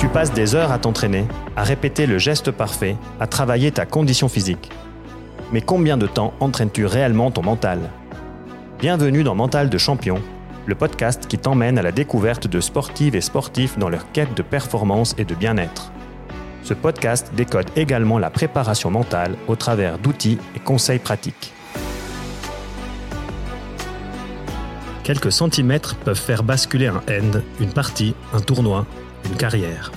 Tu passes des heures à t'entraîner, à répéter le geste parfait, à travailler ta condition physique. Mais combien de temps entraînes-tu réellement ton mental? Bienvenue dans Mental de champion, le podcast qui t'emmène à la découverte de sportives et sportifs dans leur quête de performance et de bien-être. Ce podcast décode également la préparation mentale au travers d'outils et conseils pratiques. Quelques centimètres peuvent faire basculer un end, une partie, un tournoi, une carrière.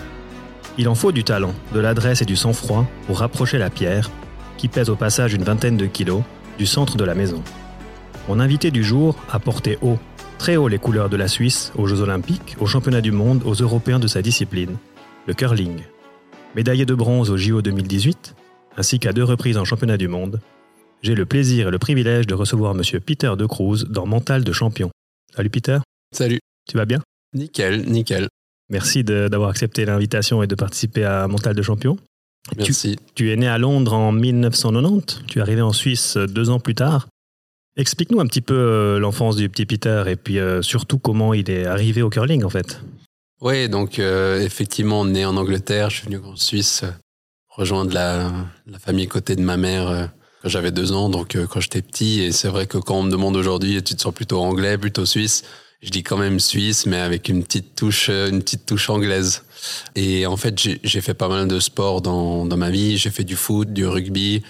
Il en faut du talent, de l'adresse et du sang-froid pour rapprocher la pierre, qui pèse au passage une vingtaine de kilos, du centre de la maison. Mon invité du jour a porté haut, très haut les couleurs de la Suisse aux Jeux Olympiques, aux Championnats du Monde, aux Européens de sa discipline, le curling. Médaillé de bronze au JO 2018, ainsi qu'à deux reprises en Championnat du Monde, j'ai le plaisir et le privilège de recevoir M. Peter De Cruz dans Mental de Champion. Salut Peter. Salut. Tu vas bien? Nickel, nickel. Merci d'avoir accepté l'invitation et de participer à Mental de Champion. Merci. Tu, tu, es né à Londres en 1990, tu es arrivé en Suisse deux ans plus tard. Explique-nous un petit peu euh, l'enfance du petit Peter et puis euh, surtout comment il est arrivé au curling en fait. Oui, donc euh, effectivement, né en Angleterre, je suis venu en Suisse rejoindre la, la famille côté de ma mère quand j'avais deux ans, donc quand j'étais petit. Et c'est vrai que quand on me demande aujourd'hui, tu te sens plutôt anglais, plutôt suisse, je dis quand même suisse, mais avec une petite touche, une petite touche anglaise. Et en fait, j'ai fait pas mal de sport dans, dans ma vie. J'ai fait du foot, du rugby,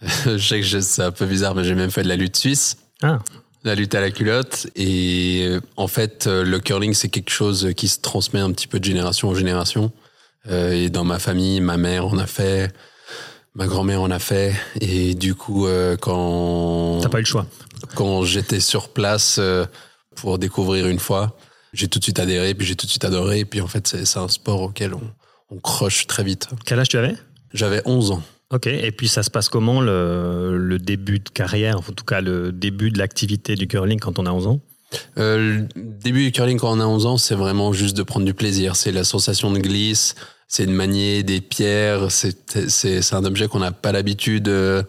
je sais que c'est un peu bizarre, mais j'ai même fait de la lutte suisse. Ah. La lutte à la culotte. Et euh, en fait, euh, le curling, c'est quelque chose qui se transmet un petit peu de génération en génération. Euh, et dans ma famille, ma mère en a fait, ma grand-mère en a fait. Et du coup, quand. T'as pas eu le choix. Quand j'étais sur place pour découvrir une fois, j'ai tout de suite adhéré, puis j'ai tout de suite adoré. Et puis en fait, c'est un sport auquel on, on croche très vite. Quel âge tu avais? J'avais 11 ans. Ok, et puis ça se passe comment le, le début de carrière, en tout cas le début de l'activité du curling quand on a 11 ans? Euh, Le début du curling quand on a 11 ans, c'est vraiment juste de prendre du plaisir. C'est la sensation de glisse, c'est de manier des pierres, c'est un objet qu'on n'a pas l'habitude euh,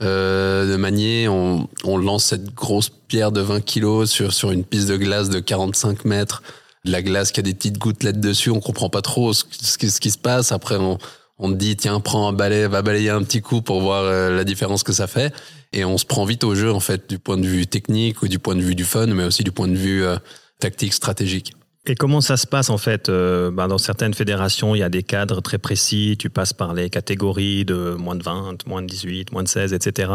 de manier. On, lance cette grosse pierre de 20 kilos sur, sur une piste de glace de 45 mètres. La glace qui a des petites gouttelettes dessus, on comprend pas trop ce, qui se passe. Après, on, on dit tiens prends un balai va balayer un petit coup pour voir euh, la différence que ça fait et on se prend vite au jeu en fait du point de vue technique ou du point de vue du fun mais aussi du point de vue euh, tactique stratégique et comment ça se passe en fait euh, ben, Dans certaines fédérations, il y a des cadres très précis. Tu passes par les catégories de moins de 20, moins de 18, moins de 16, etc.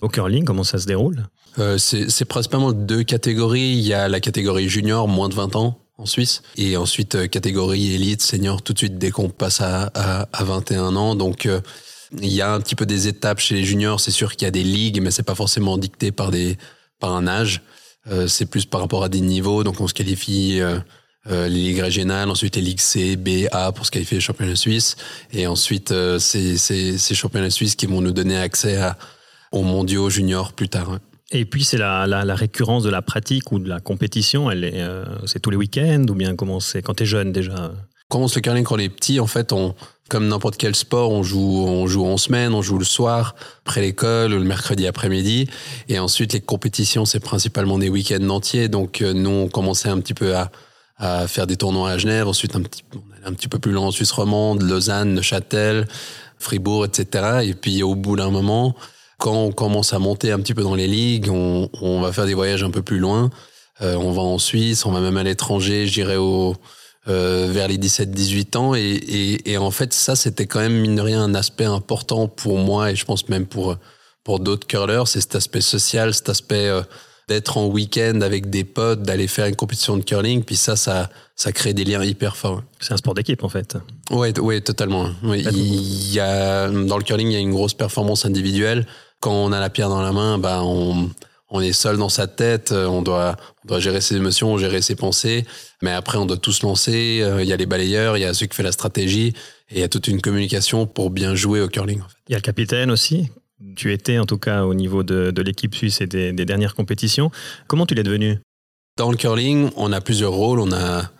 Au curling, comment ça se déroule? Euh, C'est principalement deux catégories. Il y a la catégorie junior, moins de 20 ans, en Suisse. Et ensuite, euh, catégorie élite, senior, tout de suite dès qu'on passe à, à, à, 21 ans. Donc, il y a un petit peu des étapes chez les juniors. C'est sûr qu'il y a des ligues, mais c'est pas forcément dicté par des par un âge. C'est plus par rapport à des niveaux. Donc, on se qualifie euh, euh, les ligues régionales, ensuite les ligues C, B, A pour se qualifier les championnats suisses. Et ensuite, c'est ces championnats suisses qui vont nous donner accès à, aux mondiaux juniors plus tard. Et puis c'est la, la, la, récurrence de la pratique ou de la compétition, elle est, euh, c'est tous les week-ends ou bien comment c'est quand t'es jeune déjà? Quand on se curling quand on est petit, en fait, on, comme n'importe quel sport, on joue, on joue en semaine, on joue le soir, après l'école, le mercredi après-midi. Et ensuite, les compétitions, c'est principalement des week-ends entiers. Donc, euh, nous, on commençait un petit peu à, à faire des tournois à Genève. Ensuite, un petit, un petit peu plus loin en Suisse romande, Lausanne, Neuchâtel, Fribourg, etc. Et puis, au bout d'un moment, quand on commence à monter un petit peu dans les ligues, on, va faire des voyages un peu plus loin. Euh, on va en Suisse, on va même à l'étranger, j'irai au euh, vers les 17-18 ans. Et, en fait, ça, c'était quand même, mine de rien, un aspect important pour moi et je pense même pour, pour d'autres curlers. C'est cet aspect social, cet aspect euh, d'être en week-end avec des potes, d'aller faire une compétition de curling. Puis ça, ça, ça crée des liens hyper forts. C'est un sport d'équipe, en fait. Ouais, ouais, totalement. Ouais, il y a, dans le curling, il y a une grosse performance individuelle quand on a la pierre dans la main, bah on, on est seul dans sa tête, euh, on doit, on doit gérer ses émotions, gérer ses pensées, mais après on doit tous lancer, euh, il y a les balayeurs, il y a ceux qui font la stratégie, et il y a toute une communication pour bien jouer au curling. En fait. Il y a le capitaine aussi, tu étais en tout cas au niveau de, de l'équipe suisse et des, des dernières compétitions. Comment tu l'es devenu? Dans le curling, on a plusieurs rôles, on a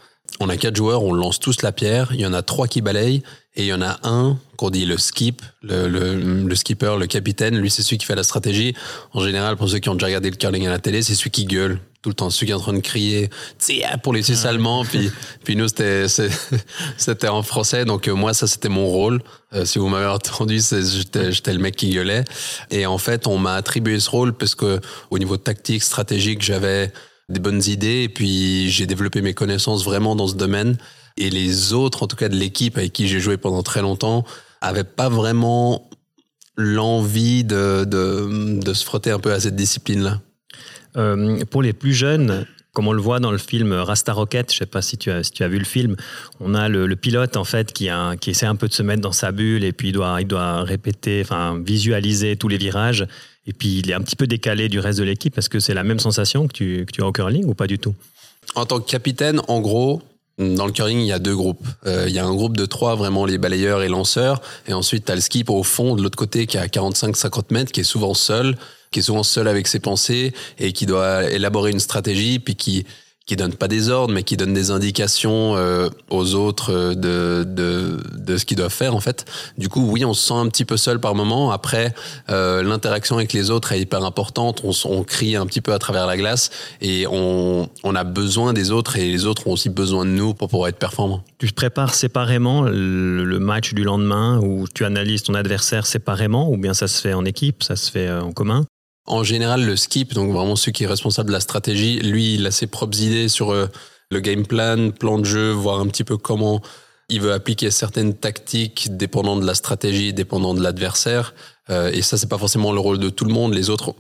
on a quatre joueurs, on lance tous la pierre. Il y en a trois qui balayent et il y en a un qu'on dit le skip, le, le, le, skipper, le capitaine. Lui, c'est celui qui fait la stratégie. En général, pour ceux qui ont déjà regardé le curling à la télé, c'est celui qui gueule tout le temps celui qui est en train de crier pour les Suisses allemands. Puis puis nous c'était c'était en français. Donc euh, moi ça c'était mon rôle. Euh, si vous m'avez entendu j'étais j'étais le mec qui gueulait. Et en fait on m'a attribué ce rôle parce que au niveau tactique stratégique j'avais des bonnes idées. Et puis j'ai développé mes connaissances vraiment dans ce domaine. Et les autres en tout cas de l'équipe avec qui j'ai joué pendant très longtemps avaient pas vraiment l'envie de, de, de se frotter un peu à cette discipline là euh, pour les plus jeunes, comme on le voit dans le film Rasta Rocket, je sais pas si tu as, vu le film, on a le, pilote en fait qui, essaie un peu de se mettre dans sa bulle et puis il doit, répéter, enfin visualiser tous les virages. Et puis il est un petit peu décalé du reste de l'équipe. Est-ce que c'est la même sensation que tu, que tu as au curling ou pas du tout? En tant que capitaine, en gros, dans le curling, il y a deux groupes. Euh, il y a un groupe de trois, vraiment les balayeurs et lanceurs. Et ensuite, tu as le skip au fond, de l'autre côté, qui est à 45-50 mètres, qui est souvent seul, qui est souvent seul avec ses pensées et qui doit élaborer une stratégie, puis qui qui donne pas des ordres, mais qui donne des indications euh, aux autres euh, de, de, de ce qu'ils doivent faire en fait. Du coup, oui, on se sent un petit peu seul par moment. Après, euh, l'interaction avec les autres est hyper importante. On, crie un petit peu à travers la glace et on, on a besoin des autres et les autres ont aussi besoin de nous pour pouvoir être performants. Tu prépares séparément le match du lendemain ou tu analyses ton adversaire séparément ou bien ça se fait en équipe, ça se fait en commun? En général, le skip, donc vraiment celui qui est responsable de la stratégie, lui, il a ses propres idées sur euh, le game plan, plan de jeu, voir un petit peu comment il veut appliquer certaines tactiques dépendant de la stratégie, dépendant de l'adversaire. Euh, et ça, c'est pas forcément le rôle de tout le monde. Les autres,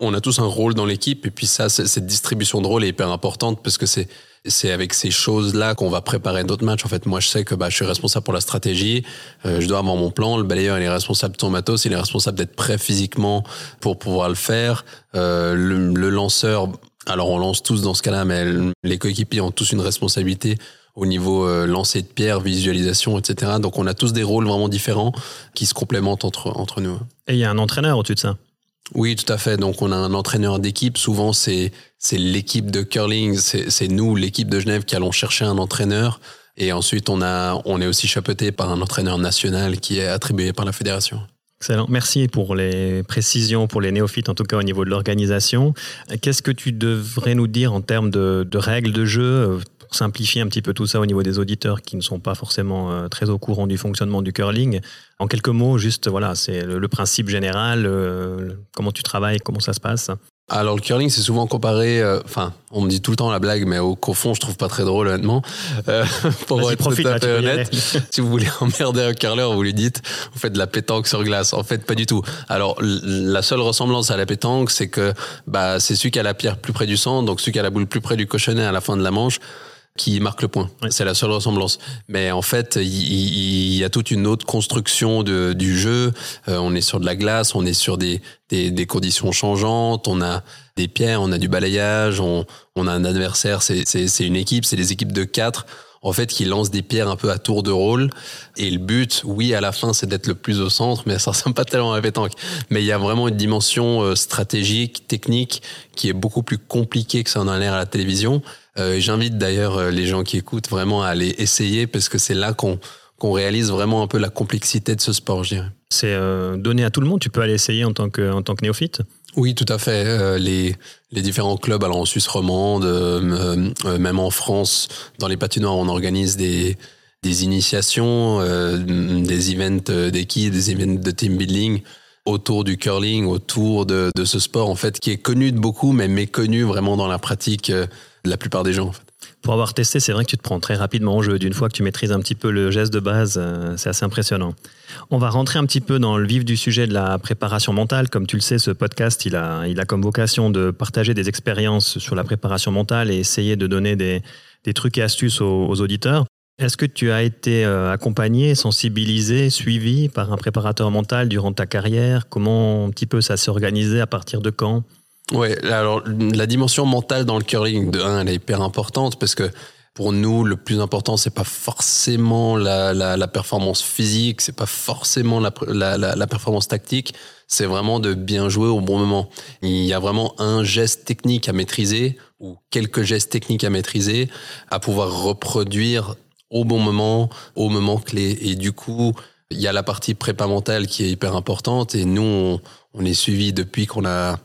on a tous un rôle dans l'équipe. Et puis ça, cette distribution de rôle est hyper importante parce que c'est c'est avec ces choses-là qu'on va préparer d'autres matchs. En fait, moi, je sais que bah, je suis responsable pour la stratégie. Euh, je dois avoir mon plan. Le balayeur, il est responsable de son matos. Il est responsable d'être prêt physiquement pour pouvoir le faire. Euh, le, le, lanceur, alors on lance tous dans ce cas-là, mais les coéquipiers ont tous une responsabilité au niveau euh, lancer de pierre, visualisation, etc. Donc on a tous des rôles vraiment différents qui se complémentent entre, entre nous. Et il y a un entraîneur au-dessus de ça oui, tout à fait. Donc, on a un entraîneur d'équipe. Souvent, c'est l'équipe de curling, c'est nous, l'équipe de Genève, qui allons chercher un entraîneur. Et ensuite, on a on est aussi chapeauté par un entraîneur national qui est attribué par la fédération. Excellent. Merci pour les précisions, pour les néophytes, en tout cas au niveau de l'organisation. Qu'est-ce que tu devrais nous dire en termes de règles de jeu simplifier un petit peu tout ça au niveau des auditeurs qui ne sont pas forcément euh, très au courant du fonctionnement du curling. En quelques mots, juste voilà, c'est le, principe général, euh, comment tu travailles, comment ça se passe. Alors le curling, c'est souvent comparé. Euh, enfin, on me dit tout le temps la blague, mais au, fond, je trouve pas très drôle honnêtement. pour être tout à fait honnête, si vous voulez emmerder un curler, vous lui dites, vous faites de la pétanque sur glace. En fait, pas du tout. Alors la seule ressemblance à la pétanque, c'est que bah c'est celui qui a la pierre plus près du centre, donc celui qui a la boule plus près du cochonnet à la fin de la manche qui marque le point. C'est la seule ressemblance. Mais en fait, il, y a toute une autre construction de, du jeu. Euh, on est sur de la glace, on est sur des, des, des, conditions changeantes, on a des pierres, on a du balayage, on, on a un adversaire, c'est une équipe, c'est des équipes de quatre en fait, qui lancent des pierres un peu à tour de rôle. Et le but, oui, à la fin, c'est d'être le plus au centre, mais ça ressemble pas tellement à la pétanque. Mais il y a vraiment une dimension euh, stratégique, technique, qui est beaucoup plus compliquée que ça en a l'air à la télévision. Euh, J'invite d'ailleurs euh, les gens qui écoutent vraiment à aller essayer parce que c'est là qu'on réalise vraiment un peu la complexité de ce sport, je dirais. C'est donné à tout le monde. Tu peux aller essayer en tant en tant que néophyte? Oui, tout à fait. Euh, les, les différents clubs, alors en Suisse romande, euh, euh, même en France, dans les patinoires, on organise des, des initiations, des events d'équipe, des events de team building autour du curling, autour de, de, ce sport en fait qui est connu de beaucoup, mais méconnu vraiment dans la pratique de la plupart des gens. En fait. Pour avoir testé, c'est vrai que tu te prends très rapidement en jeu. D'une fois que tu maîtrises un petit peu le geste de base, euh, c'est assez impressionnant. On va rentrer un petit peu dans le vif du sujet de la préparation mentale. Comme tu le sais, ce podcast, il a, il a comme vocation de partager des expériences sur la préparation mentale et essayer de donner des, des trucs et astuces aux, aux auditeurs. Est-ce que tu as été euh, accompagné, sensibilisé, suivi par un préparateur mental durant ta carrière? Comment un petit peu ça s'est organisé? À partir de quand? Ouais, alors la dimension mentale dans le curling, de un, elle est hyper importante parce que pour nous, le plus important, c'est pas forcément la, la, performance physique, c'est pas forcément la, la, la performance tactique, c'est vraiment de bien jouer au bon moment. Il y a vraiment un geste technique à maîtriser ou quelques gestes techniques à maîtriser, à pouvoir reproduire au bon moment, au moment clé. Et du coup, il y a la partie prépa mentale qui est hyper importante et nous, on, on est suivi depuis qu'on a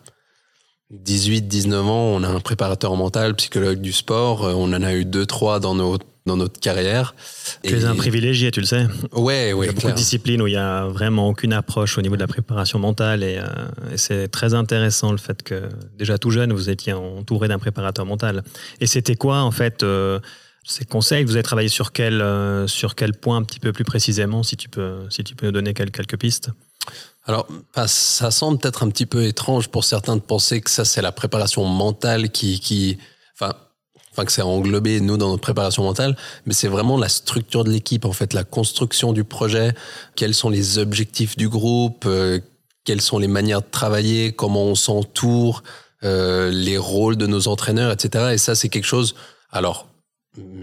18-19 ans, on a un préparateur mental, psychologue du sport. Euh, on en a eu deux, trois dans nos dans notre carrière. Tu es un privilégié, tu le sais. Ouais, ouais. Il y a beaucoup de disciplines où il y a vraiment aucune approche au niveau de la préparation mentale et, et c'est très intéressant le fait que déjà tout jeune vous étiez entouré d'un préparateur mental. Et c'était quoi en fait ces conseils? Vous avez travaillé sur quel, euh, sur quel point un petit peu plus précisément, si tu peux, si tu peux nous donner quelques, quelques pistes? Alors, ça semble peut-être un petit peu étrange pour certains de penser que ça, c'est la préparation mentale qui, enfin, enfin, que c'est englobé, nous, dans notre préparation mentale, mais c'est vraiment la structure de l'équipe, en fait, la construction du projet, quels sont les objectifs du groupe, euh, quelles sont les manières de travailler, comment on s'entoure, euh, les rôles de nos entraîneurs, etc. Et ça, c'est quelque chose, alors,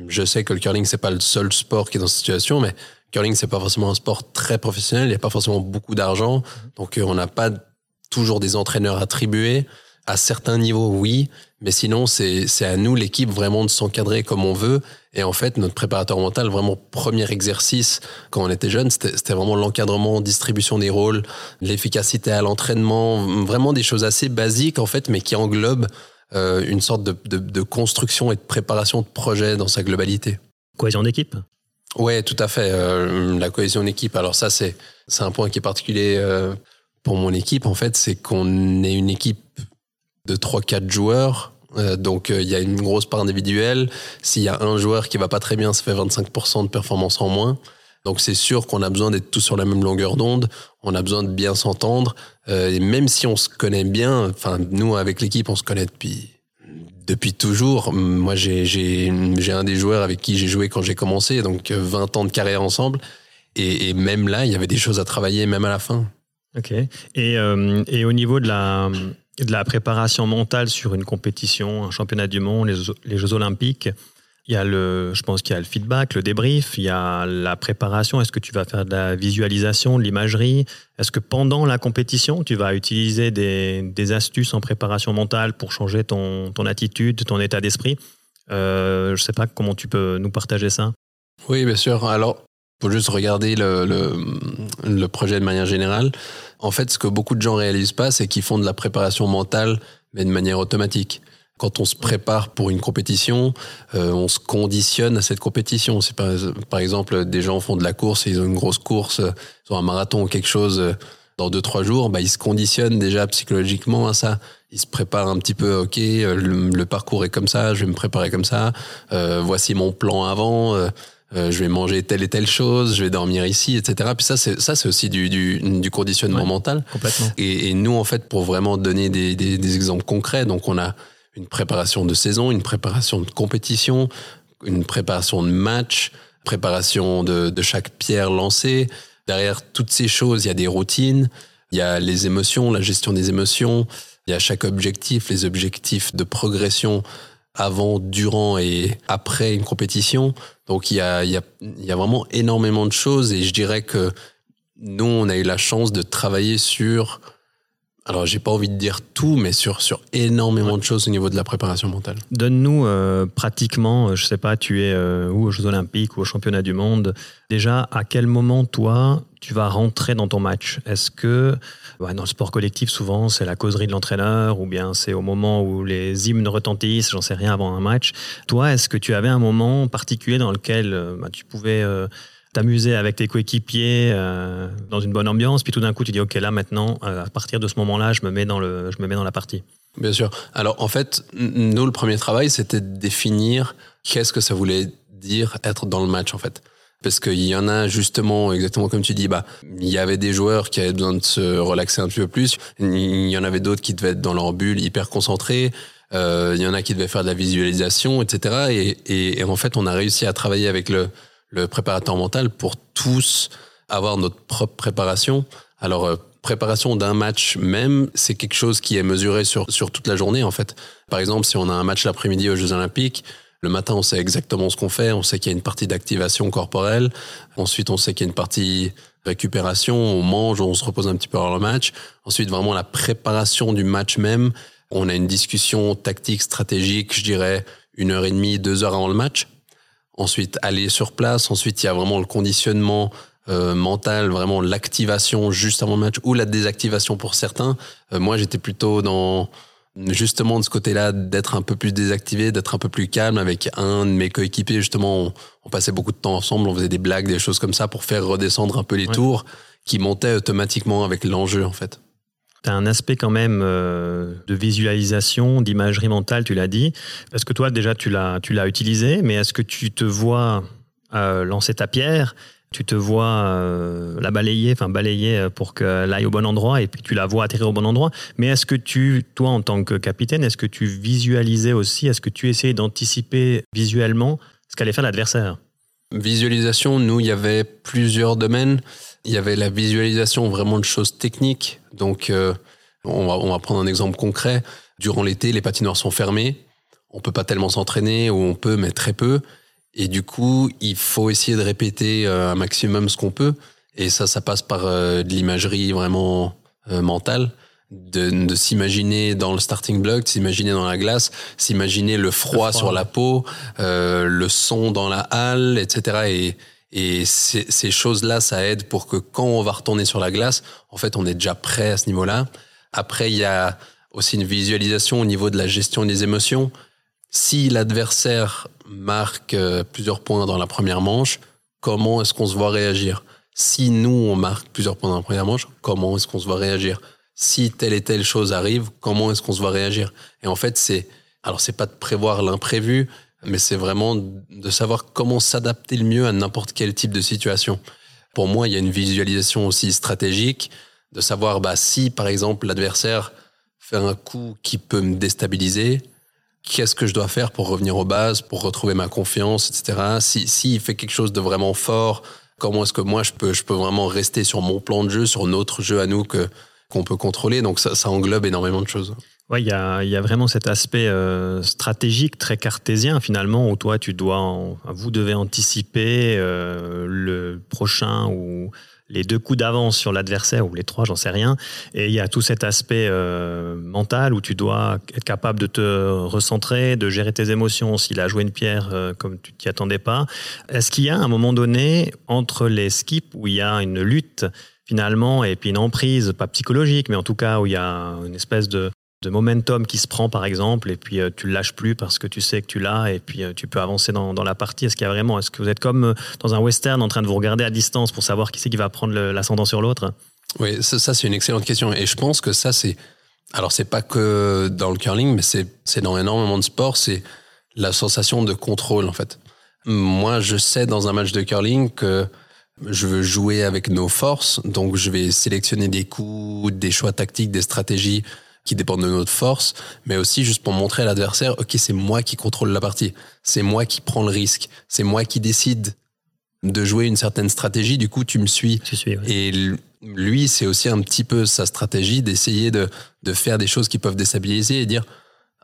je sais que le curling c'est pas le seul sport qui est dans cette situation, mais curling c'est pas forcément un sport très professionnel, il n'y a pas forcément beaucoup d'argent, donc euh, on n'a pas toujours des entraîneurs attribués. À certains niveaux, oui, mais sinon c'est à nous l'équipe vraiment de s'encadrer comme on veut. Et en fait, notre préparateur mental, vraiment premier exercice quand on était jeune, c'était vraiment l'encadrement, distribution des rôles, l'efficacité à l'entraînement, vraiment des choses assez basiques en fait, mais qui englobent euh, une sorte de, de, de, construction et de préparation de projet dans sa globalité. Cohésion d'équipe? Ouais, tout à fait. Euh, la cohésion d'équipe. Alors ça, c'est c'est un point qui est particulier euh, pour mon équipe. En fait, c'est qu'on est une équipe de 3-4 joueurs. Euh, donc il y a une grosse part individuelle. S'il y a un joueur qui va pas très bien, ça fait 25% de performance en moins. Donc c'est sûr qu'on a besoin d'être tous sur la même longueur d'onde, on a besoin de bien s'entendre, et même si on se connaît bien, enfin nous avec l'équipe on se connaît depuis depuis toujours. Moi j'ai un des joueurs avec qui j'ai joué quand j'ai commencé, donc 20 ans de carrière ensemble, et, même là il y avait des choses à travailler même à la fin. Ok. Et euh, au niveau de la préparation mentale sur une compétition, un championnat du monde, les Jeux Olympiques. Il y a le, je pense qu'il y a le feedback, le débrief, il y a la préparation. Est-ce que tu vas faire de la visualisation, de l'imagerie? Est-ce que pendant la compétition, tu vas utiliser des, astuces en préparation mentale pour changer ton, attitude, ton état d'esprit? Euh, Je ne sais pas comment tu peux nous partager ça. Oui, bien sûr. Alors, faut juste regarder le, projet de manière générale. En fait, ce que beaucoup de gens réalisent pas, c'est qu'ils font de la préparation mentale, mais de manière automatique quand on se prépare pour une compétition, euh, on se conditionne à cette compétition. C'est par, par exemple des gens font de la course, et ils ont une grosse course, ils ont un marathon ou quelque chose euh, dans deux trois jours, bah ils se conditionnent déjà psychologiquement à ça. Ils se préparent un petit peu. Ok, euh, le, parcours est comme ça, je vais me préparer comme ça. Euh, voici mon plan avant. Euh, je vais manger telle et telle chose, je vais dormir ici, etc. Puis ça, c'est ça, c'est aussi du, du, du conditionnement mental. Complètement. Et, et, nous, en fait, pour vraiment donner des, des, des exemples concrets, donc on a une préparation de saison, une préparation de compétition, une préparation de match, préparation de, chaque pierre lancée. Derrière toutes ces choses, il y a des routines, il y a les émotions, la gestion des émotions, il y a chaque objectif, les objectifs de progression avant, durant et après une compétition. Donc il y a, il y a vraiment énormément de choses et je dirais que nous, on a eu la chance de travailler sur alors, j'ai pas envie de dire tout, mais sur, sur énormément de choses au niveau de la préparation mentale. Donne-nous euh, pratiquement, euh, je sais pas, tu es euh, ou aux Jeux Olympiques ou au Championnat du Monde. Déjà, à quel moment, toi, tu vas rentrer dans ton match? Est-ce que, bah, dans le sport collectif, souvent, c'est la causerie de l'entraîneur ou bien c'est au moment où les hymnes retentissent, j'en sais rien, avant un match? Toi, est-ce que tu avais un moment particulier dans lequel bah, tu pouvais t'amuser avec tes coéquipiers euh, dans une bonne ambiance, puis tout d'un coup tu dis ok là maintenant euh, à partir de ce moment-là je me mets dans le je me mets dans la partie. Bien sûr. Alors en fait nous le premier travail c'était de définir qu'est-ce que ça voulait dire être dans le match en fait. Parce qu'il y en a justement, exactement comme tu dis, bah, il y avait des joueurs qui avaient besoin de se relaxer un petit peu plus. Il y en avait d'autres qui devaient être dans leur bulle, hyper concentrés. Euh, il y en a qui devaient faire de la visualisation, etc. Et, en fait, on a réussi à travailler avec le, le préparateur mental pour tous avoir notre propre préparation. Alors, euh, préparation d'un match même, c'est quelque chose qui est mesuré sur, sur toute la journée, en fait. Par exemple, si on a un match l'après-midi aux Jeux Olympiques, le matin, on sait exactement ce qu'on fait. On sait qu'il y a une partie d'activation corporelle. Ensuite, on sait qu'il y a une partie récupération. On mange, on se repose un petit peu avant le match. Ensuite, vraiment la préparation du match même. On a une discussion tactique, stratégique, je dirais, une heure et demie, deux heures avant le match ensuite aller sur place, ensuite il y a vraiment le conditionnement euh, mental, vraiment l'activation juste avant le match ou la désactivation pour certains. Euh, moi j'étais plutôt dans justement de ce côté-là, d'être un peu plus désactivé, d'être un peu plus calme avec un de mes coéquipiers. Justement, on, passait beaucoup de temps ensemble, on faisait des blagues, des choses comme ça pour faire redescendre un peu les tours qui montaient automatiquement avec l'enjeu en fait. Tu as un aspect quand même euh, de visualisation, d'imagerie mentale, tu l'as dit. Parce que toi, déjà, tu l'as, tu l'as utilisé, mais est-ce que tu te vois euh, lancer ta pierre? Tu te vois euh, la balayer, enfin balayer pour qu'elle aille au bon endroit et puis tu la vois atterrir au bon endroit. Mais est-ce que tu, toi en tant que capitaine, est-ce que tu visualisais aussi, est-ce que tu essayais d'anticiper visuellement ce qu'allait faire l'adversaire? Visualisation, nous, il y avait plusieurs domaines. Il y avait la visualisation vraiment de choses techniques. Donc, euh, on, va, on va prendre un exemple concret. Durant l'été, les patinoires sont fermés. On peut pas tellement s'entraîner, ou on peut, mais très peu. Et du coup, il faut essayer de répéter euh, un maximum ce qu'on peut. Et ça, ça passe par euh, de l'imagerie vraiment euh, mentale, de, de s'imaginer dans le starting block, de s'imaginer dans la glace, s'imaginer le froid, sur la peau, le son dans la halle, etc. Et, et ces, choses-là, ça aide pour que quand on va retourner sur la glace, en fait, on est déjà prêt à ce niveau-là. Après, il y a aussi une visualisation au niveau de la gestion des émotions. Si l'adversaire marque euh, plusieurs points dans la première manche, comment est-ce qu'on se voit réagir? Si nous, on marque plusieurs points dans la première manche, comment est-ce qu'on se voit réagir? Si telle et telle chose arrive, comment est-ce qu'on se voit réagir? Et en fait, c'est alors c'est pas de prévoir l'imprévu, mais c'est vraiment de savoir comment s'adapter le mieux à n'importe quel type de situation. Pour moi, il y a une visualisation aussi stratégique de savoir bah, si, par exemple, l'adversaire fait un coup qui peut me déstabiliser, qu'est-ce que je dois faire pour revenir aux bases, pour retrouver ma confiance, etc. Si s'il fait quelque chose de vraiment fort, comment est-ce que moi je peux je peux vraiment rester sur mon plan de jeu, sur notre jeu à nous qu'on peut contrôler? Donc ça, ça englobe énormément de choses. Ouais, il y a, vraiment cet aspect euh, stratégique très cartésien finalement où toi tu dois, vous devez anticiper euh, le prochain ou les deux coups d'avance sur l'adversaire ou les trois, j'en sais rien. Et il y a tout cet aspect euh, mental où tu dois être capable de te recentrer, de gérer tes émotions s'il a joué une pierre comme tu t'y attendais pas. Est-ce qu'il y a un moment donné entre les skips où il y a une lutte finalement et puis une emprise, pas psychologique, mais en tout cas où il y a une espèce de de momentum qui se prend par exemple et puis euh, tu le lâches plus parce que tu sais que tu l'as et puis euh, tu peux avancer dans, la partie. Est-ce qu'il y a vraiment est-ce que vous êtes comme euh, dans un western en train de vous regarder à distance pour savoir qui c'est qui va prendre l'ascendant sur l'autre? Oui ça, ça c'est une excellente question. Et je pense que ça c'est alors c'est pas que dans le curling mais c'est c'est dans énormément de sports c'est la sensation de contrôle en fait. Moi je sais dans un match de curling que je veux jouer avec nos forces donc je vais sélectionner des coups des choix tactiques des stratégies qui dépendent de notre force, mais aussi juste pour montrer à l'adversaire, ok, c'est moi qui contrôle la partie, c'est moi qui prends le risque, c'est moi qui décide de jouer une certaine stratégie. Du coup, tu me suis. suis Et lui, c'est aussi un petit peu sa stratégie d'essayer de, de faire des choses qui peuvent déstabiliser et dire,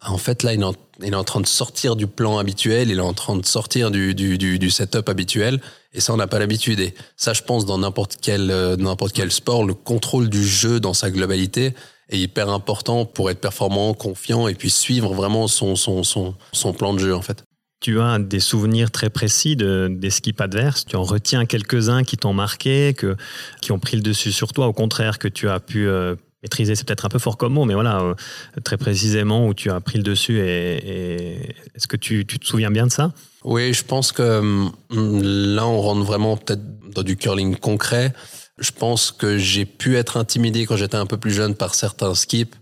en fait, là, il est en, il est en train de sortir du plan habituel, il est en train de sortir du, du, du, du setup habituel, et ça, on n'a pas l'habitude. Et ça, je pense, dans n'importe quel, euh, n'importe quel sport, le contrôle du jeu dans sa globalité, est hyper important pour être performant, confiant et puis suivre vraiment son, son, son, son plan de jeu en fait. Tu as des souvenirs très précis de, des skips adverses. Tu en retiens quelques-uns qui t'ont marqué, que, qui ont pris le dessus sur toi. Au contraire, que tu as pu euh, maîtriser, c'est peut-être un peu fort comme mot, mais voilà, euh, très précisément où tu as pris le dessus. Et, est-ce que tu, tu, te souviens bien de ça? Oui, je pense que hum, là, on rentre vraiment peut-être dans du curling concret. Je pense que j'ai pu être intimidé quand j'étais un peu plus jeune par certains skips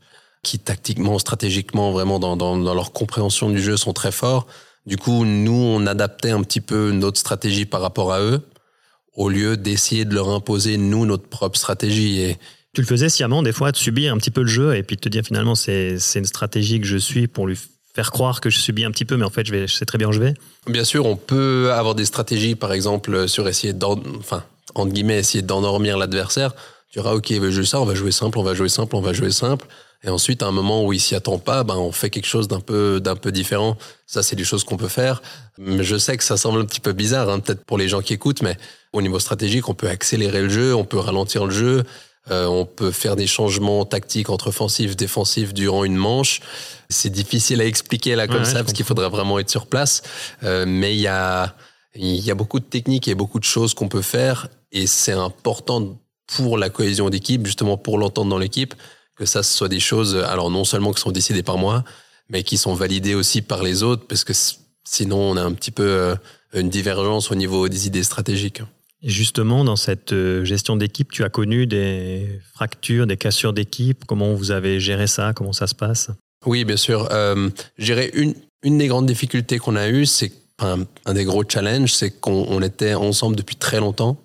qui tactiquement, stratégiquement, vraiment dans, dans, dans, leur compréhension du jeu sont très forts. Du coup, nous, on adaptait un petit peu notre stratégie par rapport à eux, au lieu d'essayer de leur imposer, nous, notre propre stratégie. Et, tu le faisais sciemment, des fois, de subir un petit peu le jeu et puis de te dire finalement, c'est une stratégie que je suis pour lui faire croire que je subis un petit peu, mais en fait, je, vais, je sais très bien où je vais. Bien sûr, on peut avoir des stratégies, par exemple, sur essayer enfin, entre guillemets, essayer d'endormir l'adversaire, tu diras, OK, il va jouer ça, on va jouer simple, on va jouer simple, on va jouer simple. Et ensuite, à un moment où il s'y attend pas, ben, on fait quelque chose d'un peu, d'un peu différent. Ça, c'est des choses qu'on peut faire. Mais je sais que ça semble un petit peu bizarre, hein, peut-être pour les gens qui écoutent, mais au niveau stratégique, on peut accélérer le jeu, on peut ralentir le jeu, euh, on peut faire des changements tactiques entre offensif, défensif durant une manche. C'est difficile à expliquer là comme ça parce qu'il faudrait vraiment être sur place. Euh, mais il y a, il y a beaucoup de techniques et beaucoup de choses qu'on peut faire et c'est important pour la cohésion d'équipe, justement pour l'entendre dans l'équipe, que ça ce soit des choses, alors non seulement qui sont décidées par moi, mais qui sont validées aussi par les autres, parce que sinon on a un petit peu euh, une divergence au niveau des idées stratégiques. justement, dans cette euh, gestion d'équipe, tu as connu des fractures, des cassures d'équipe. Comment vous avez géré ça? Comment ça se passe? Oui, bien sûr. Euh, une, une des grandes difficultés qu'on a eues, c'est un, un, des gros challenges, c'est qu'on était ensemble depuis très longtemps.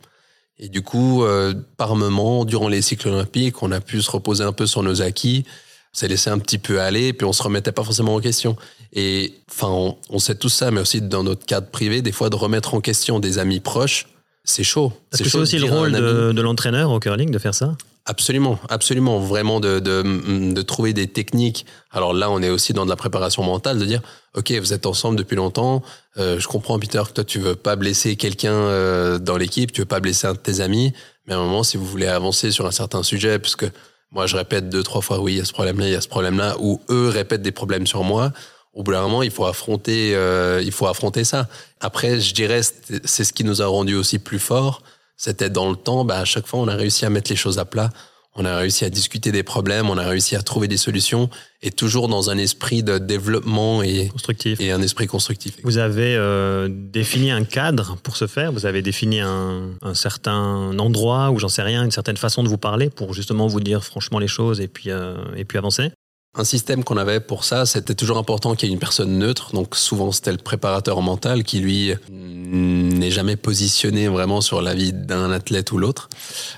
Et du coup, euh, par moment, durant les cycles olympiques, on a pu se reposer un peu sur nos acquis, s'est laissé un petit peu aller, puis on se remettait pas forcément en question. Et enfin, on, sait tout ça, mais aussi dans notre cadre privé, des fois de remettre en question des amis proches, c'est chaud. C'est aussi le rôle de, de l'entraîneur au curling de faire ça Absolument, absolument. Vraiment de, de, de, trouver des techniques. Alors là, on est aussi dans de la préparation mentale, de dire, OK, vous êtes ensemble depuis longtemps. Euh, je comprends, Peter, que toi, tu veux pas blesser quelqu'un euh, dans l'équipe, tu veux pas blesser un de tes amis. Mais à un moment, si vous voulez avancer sur un certain sujet, puisque moi, je répète deux, trois fois, oui, il y a ce problème-là, il y a ce problème-là, ou eux répètent des problèmes sur moi, au bout d'un moment, il faut affronter, euh, il faut affronter ça. Après, je dirais, c'est ce qui nous a rendu aussi plus forts c'était dans le temps, bah, à chaque fois, on a réussi à mettre les choses à plat. On a réussi à discuter des problèmes, on a réussi à trouver des solutions, et toujours dans un esprit de développement et, constructif. et un esprit constructif. Vous avez euh, défini un cadre pour ce faire? Vous avez défini un, un certain endroit, ou j'en sais rien, une certaine façon de vous parler pour justement vous dire franchement les choses et puis, euh, et puis avancer? Un système qu'on avait pour ça, c'était toujours important qu'il y ait une personne neutre. Donc souvent c'était le préparateur mental qui lui n'est jamais positionné vraiment sur la vie d'un athlète ou l'autre.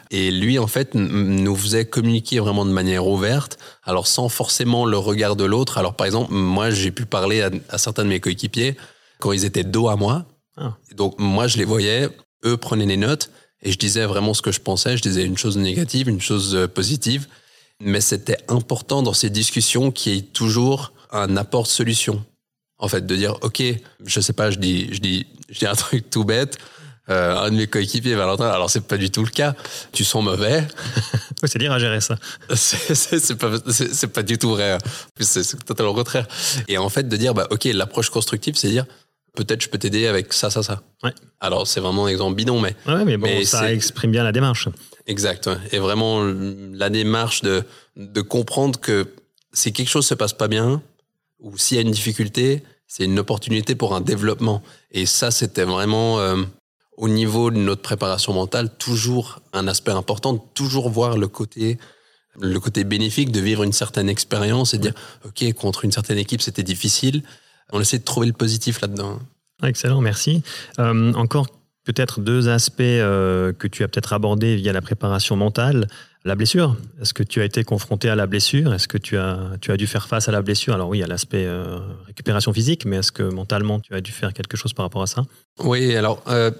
Et lui en fait nous faisait communiquer vraiment de manière ouverte, alors sans forcément le regard de l'autre. Alors par exemple moi j'ai pu parler à, certains de mes coéquipiers quand ils étaient dos à moi. Ah. Donc moi je les voyais, eux prenaient les notes et je disais vraiment ce que je pensais. Je disais une chose négative, une chose euh, positive mais c'était important dans ces discussions qu'il y ait toujours un apport de solution. En fait, de dire, OK, je sais pas, je dis, je dis, je dis un truc tout bête. Euh, un de mes coéquipiers, Valentin, alors c'est pas du tout le cas. Tu sens mauvais. c'est dire à gérer ça. c'est pas, pas du tout vrai. C'est totalement le contraire. Et en fait, de dire, bah, OK, l'approche constructive, c'est dire, peut-être je peux t'aider avec ça, ça, ça. Ouais. Alors, c'est vraiment un exemple bidon, mais. Ouais, mais bon, ça exprime bien la démarche. Exact. Et vraiment, la démarche de, de comprendre que si quelque chose se passe pas bien, ou s'il y a une difficulté, c'est une opportunité pour un développement. Et ça, c'était vraiment, euh, au niveau de notre préparation mentale, toujours un aspect important, toujours voir le côté, le côté bénéfique de vivre une certaine expérience et dire, OK, contre une certaine équipe, c'était difficile. On essaie de trouver le positif là-dedans. Excellent, merci. Euh, encore peut-être deux aspects euh, que tu as peut-être abordés via la préparation mentale. La blessure. Est-ce que tu as été confronté à la blessure? Est-ce que tu as, tu as dû faire face à la blessure? Alors oui, il y a l'aspect euh, récupération physique, mais est-ce que mentalement tu as dû faire quelque chose par rapport à ça? Oui, alors euh,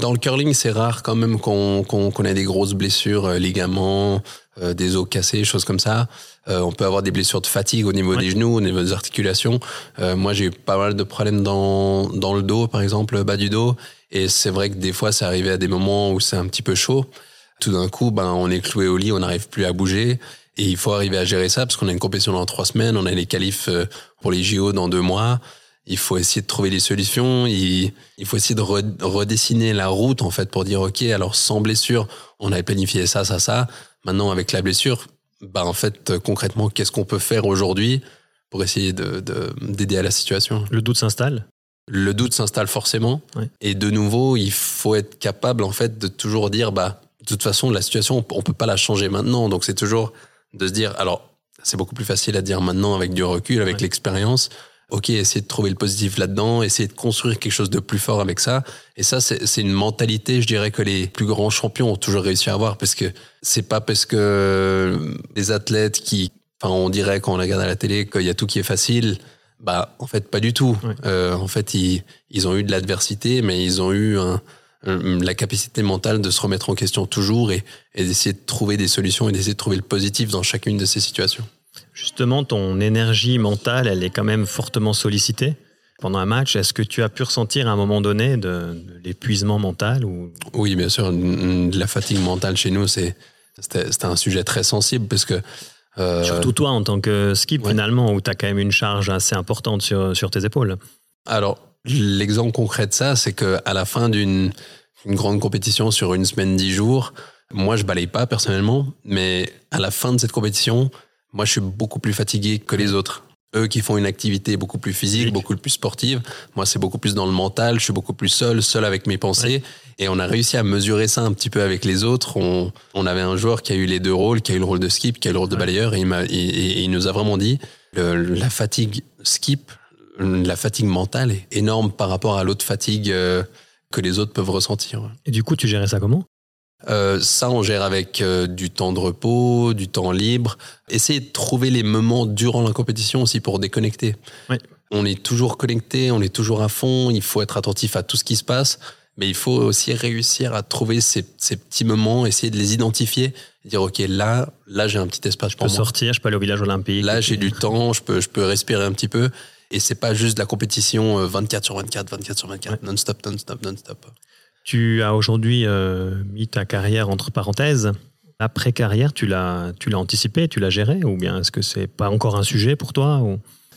dans le curling, c'est rare quand même qu'on qu ait des grosses blessures, ligaments, des os cassés, choses comme ça. on peut avoir des blessures de fatigue au niveau des genoux, au niveau des articulations. moi, j'ai eu pas mal de problèmes dans, dans le dos, par exemple, bas du dos. Et c'est vrai que des fois, c'est arrivé à des moments où c'est un petit peu chaud. Tout d'un coup, ben, on est cloué au lit, on n'arrive plus à bouger. Et il faut arriver à gérer ça parce qu'on a une compétition dans trois semaines, on a les qualifs euh, pour les JO dans deux mois. Il faut essayer de trouver des solutions. Il, faut essayer de redessiner la route, en fait, pour dire, OK, alors sans blessure, on avait planifié ça, ça, ça. Maintenant, avec la blessure, ben, en fait, concrètement, qu'est-ce qu'on peut faire aujourd'hui pour essayer d'aider de, d'aider à la situation? Le doute s'installe? le doute s'installe forcément. Et de nouveau, il faut être capable en fait de toujours dire bah de toute façon la situation on peut pas la changer maintenant. Donc c'est toujours de se dire alors c'est beaucoup plus facile à dire maintenant avec du recul, avec l'expérience. Ok, essayer de trouver le positif là-dedans, essayer de construire quelque chose de plus fort avec ça. Et ça, c'est une mentalité, je dirais, que les plus grands champions ont toujours réussi à avoir, parce que c'est pas parce que les athlètes qui, enfin, on dirait quand on regarde à la télé qu'il y a tout qui est facile, bah, en fait, pas du tout. Euh, en fait, ils, ils, ont eu de l'adversité, mais ils ont eu un, la capacité mentale de se remettre en question toujours et, et d'essayer de trouver des solutions et d'essayer de trouver le positif dans chacune de ces situations. Justement, ton énergie mentale, elle est quand même fortement sollicitée pendant un match. Est-ce que tu as pu ressentir à un moment donné de, de l'épuisement mental ou... Oui, bien sûr. De la fatigue mentale chez nous, c'est c'était un sujet très sensible parce que euh, Surtout toi en tant que skip finalement, où tu as quand même une charge assez importante sur, sur tes épaules. Alors, l'exemple concret de ça, c'est qu'à la fin d'une grande compétition sur une semaine, dix jours, moi je balaye pas personnellement, mais à la fin de cette compétition, Moi, je suis beaucoup plus fatigué que les autres. Eux qui font une activité beaucoup plus physique, beaucoup plus sportive. Moi, c'est beaucoup plus dans le mental. Je suis beaucoup plus seul, seul avec mes pensées. Et on a réussi à mesurer ça un petit peu avec les autres. On, on, avait un joueur qui a eu les deux rôles, qui a eu le rôle de skip, qui a eu le rôle de balayeur. Et il, et, il nous a vraiment dit la fatigue skip, la fatigue mentale est énorme par rapport à l'autre fatigue euh, que les autres peuvent ressentir. Et du coup, tu gérais ça comment? Euh, ça, on gère avec euh, du temps de repos, du temps libre. Essayer de trouver les moments durant la compétition aussi pour déconnecter. Oui. On est toujours connecté, on est toujours à fond. Il faut être attentif à tout ce qui se passe, mais il faut aussi réussir à trouver ces, ces petits moments, essayer de les identifier, dire ok là, là j'ai un petit espace pour je peux sortir, je peux aller au village olympique. Là j'ai du temps, je peux, je peux respirer un petit peu. Et c'est pas juste de la compétition 24 euh, sur 24, 24 sur 24, non-stop, non-stop, non-stop. Tu as aujourd'hui euh, mis ta carrière entre parenthèses. Après-carrière, tu l'as, tu l'as anticipé, tu l'as géré Ou bien est-ce que c'est pas encore un sujet pour toi.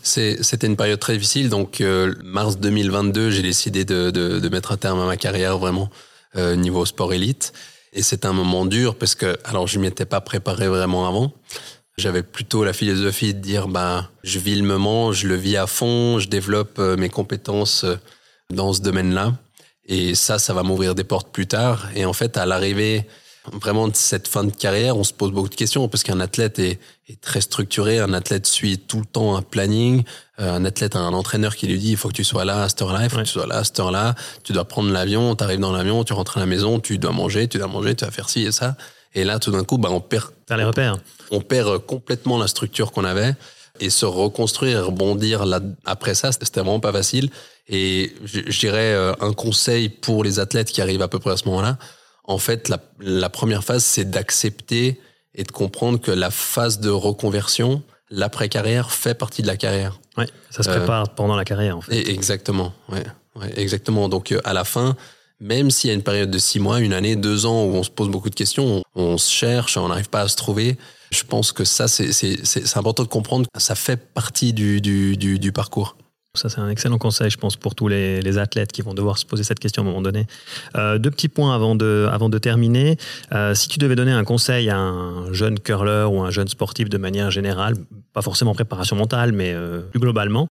C'était une période très difficile. Donc, euh, mars 2022, j'ai décidé de, mettre un terme à ma carrière vraiment euh, niveau sport élite. Et c'est un moment dur parce que, alors, je m'y étais pas préparé vraiment avant. J'avais plutôt la philosophie de dire, bah, je vis le moment, je le vis à fond, je développe mes compétences dans ce domaine-là. Et ça, ça va m'ouvrir des portes plus tard. Et en fait, à l'arrivée vraiment de cette fin de carrière, on se pose beaucoup de questions parce qu'un athlète est, est, très structuré, un athlète suit tout le temps un planning, euh, un athlète a un entraîneur qui lui dit il faut que tu sois là à cette heure-là, il faut que tu sois là à cette heure-là, tu dois prendre l'avion, tu arrives dans l'avion, tu rentres à la maison, tu dois manger, tu dois manger, tu vas faire ci et ça. Et là, tout d'un coup, bah, on perd. les repères. On, perd complètement la structure qu'on avait et se reconstruire, rebondir là après ça, c'était vraiment pas facile. Et je, dirais euh, un conseil pour les athlètes qui arrivent à peu près à ce moment-là. En fait, la, la première phase, c'est d'accepter et de comprendre que la phase de reconversion, l'après-carrière, fait partie de la carrière. Ouais, ça se prépare euh, pendant la carrière, en fait. exactement, ouais, ouais, exactement. Donc, euh, à la fin, même s'il y a une période de six mois, une année, deux ans où on se pose beaucoup de questions, on, on se cherche, on n'arrive pas à se trouver, je pense que ça, c'est important de comprendre que ça fait partie du, du, du, du parcours. Ça, c'est un excellent conseil, je pense, pour tous les, les, athlètes qui vont devoir se poser cette question à un moment donné. Euh, deux petits points avant de, avant de terminer. Euh, si tu devais donner un conseil à un jeune curler ou un jeune sportif de manière générale, pas forcément en préparation mentale, mais euh, plus globalement,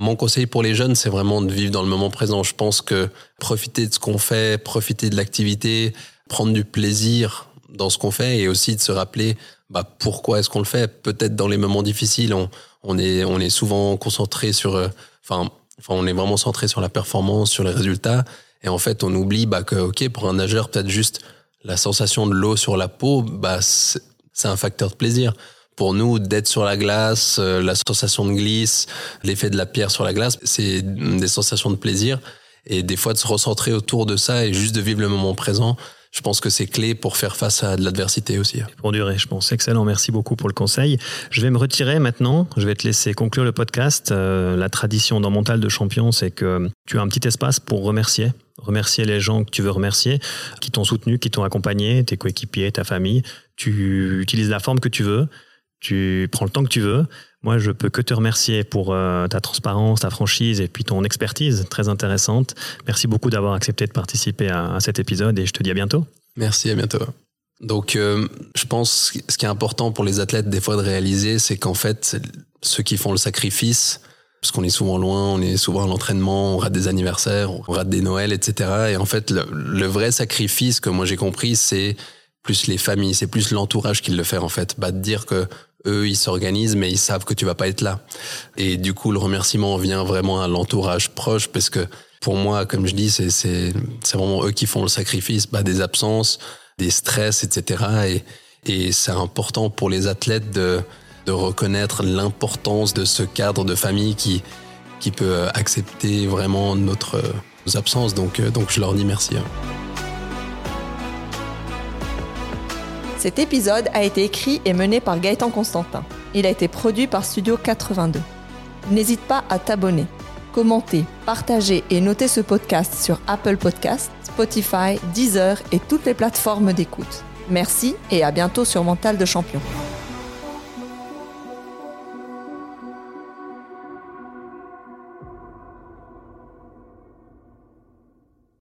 mon conseil pour les jeunes, c'est vraiment de vivre dans le moment présent. Je pense que profiter de ce qu'on fait, profiter de l'activité, prendre du plaisir dans ce qu'on fait et aussi de se rappeler bah, pourquoi est-ce qu'on le fait? Peut-être dans les moments difficiles, on, est, on est souvent concentré sur, euh, enfin, enfin, on est vraiment centré sur la performance, sur les résultats. Et en fait, on oublie bah, que, ok, pour un nageur, peut-être juste la sensation de l'eau sur la peau, bah, c'est un facteur de plaisir. Pour nous, d'être sur la glace, euh, la sensation de glisse, l'effet de la pierre sur la glace, c'est des sensations de plaisir. Et des fois, de se recentrer autour de ça et juste de vivre le moment présent, je pense que c'est clé pour faire face à de l'adversité aussi. Pour durer, je pense. Excellent, merci beaucoup pour le conseil. Je vais me retirer maintenant. Je vais te laisser conclure le podcast. Euh, la tradition dans Mental de Champion, c'est que tu as un petit espace pour remercier. Remercier les gens que tu veux remercier, qui t'ont soutenu, qui t'ont accompagné, tes coéquipiers, ta famille. Tu utilises la forme que tu veux. Tu prends le temps que tu veux. Moi, je peux que te remercier pour euh, ta transparence, ta franchise et puis ton expertise très intéressante. Merci beaucoup d'avoir accepté de participer à, cet épisode et je te dis à bientôt. Merci, à bientôt. Donc, euh, je pense ce qui est important pour les athlètes des fois de réaliser, c'est qu'en fait, ceux qui font le sacrifice, parce qu'on est souvent loin, on est souvent à l'entraînement, on rate des anniversaires, on rate des Noëls, etc. Et en fait, le, le vrai sacrifice que moi j'ai compris, c'est plus les familles, c'est plus l'entourage qui le fait en fait. Bah, de dire que eux, ils s'organisent, mais ils savent que tu vas pas être là. Et du coup, le remerciement vient vraiment à l'entourage proche, parce que pour moi, comme je dis, c'est vraiment eux qui font le sacrifice, bah, des absences, des stress, etc. Et et c'est important pour les athlètes de de reconnaître l'importance de ce cadre de famille qui qui peut accepter vraiment notre nos absences. Donc donc je leur dis merci. Cet épisode a été écrit et mené par Gaëtan Constantin. Il a été produit par Studio 82. N'hésite pas à t'abonner, commenter, partager et noter ce podcast sur Apple Podcasts, Spotify, Deezer et toutes les plateformes d'écoute. Merci et à bientôt sur Mental de Champion.